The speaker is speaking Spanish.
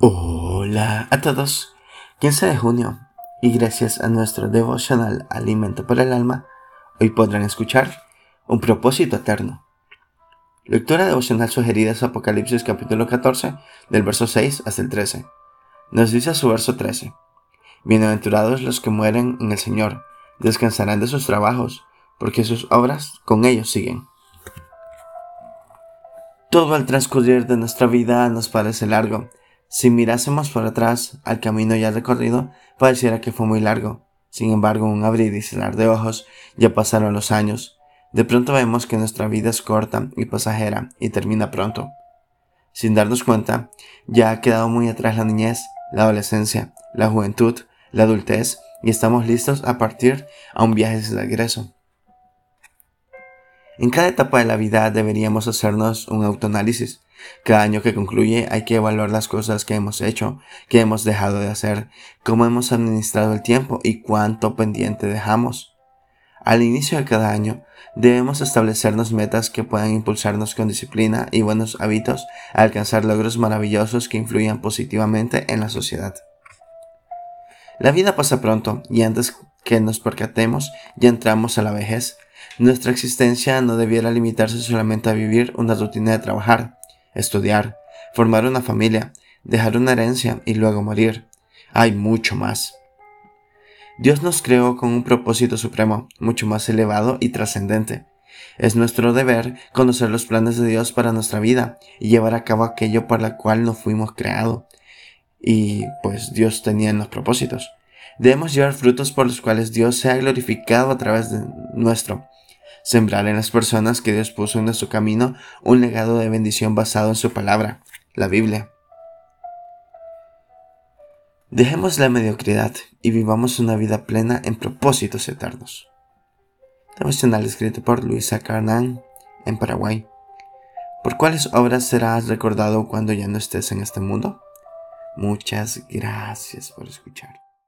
Hola a todos, 15 de junio y gracias a nuestro devocional Alimento para el Alma, hoy podrán escuchar un propósito eterno. Lectura devocional sugerida es Apocalipsis capítulo 14 del verso 6 hasta el 13. Nos dice su verso 13, Bienaventurados los que mueren en el Señor, descansarán de sus trabajos, porque sus obras con ellos siguen. Todo el transcurrir de nuestra vida nos parece largo, si mirásemos por atrás al camino ya recorrido, pareciera que fue muy largo. Sin embargo, un abrir y cerrar de ojos, ya pasaron los años. De pronto vemos que nuestra vida es corta y pasajera y termina pronto. Sin darnos cuenta, ya ha quedado muy atrás la niñez, la adolescencia, la juventud, la adultez y estamos listos a partir a un viaje de regreso. En cada etapa de la vida deberíamos hacernos un autoanálisis cada año que concluye hay que evaluar las cosas que hemos hecho, que hemos dejado de hacer, cómo hemos administrado el tiempo y cuánto pendiente dejamos. Al inicio de cada año debemos establecernos metas que puedan impulsarnos con disciplina y buenos hábitos a alcanzar logros maravillosos que influyan positivamente en la sociedad. La vida pasa pronto y antes que nos percatemos ya entramos a la vejez. Nuestra existencia no debiera limitarse solamente a vivir una rutina de trabajar, estudiar, formar una familia, dejar una herencia y luego morir. Hay mucho más. Dios nos creó con un propósito supremo, mucho más elevado y trascendente. Es nuestro deber conocer los planes de Dios para nuestra vida y llevar a cabo aquello para lo cual nos fuimos creados. Y pues Dios tenía en los propósitos. Debemos llevar frutos por los cuales Dios sea glorificado a través de nuestro sembrar en las personas que Dios puso en nuestro camino un legado de bendición basado en su palabra, la Biblia. Dejemos la mediocridad y vivamos una vida plena en propósitos eternos. Devocional escrito por Luisa Carnán en Paraguay. ¿Por cuáles obras serás recordado cuando ya no estés en este mundo? Muchas gracias por escuchar.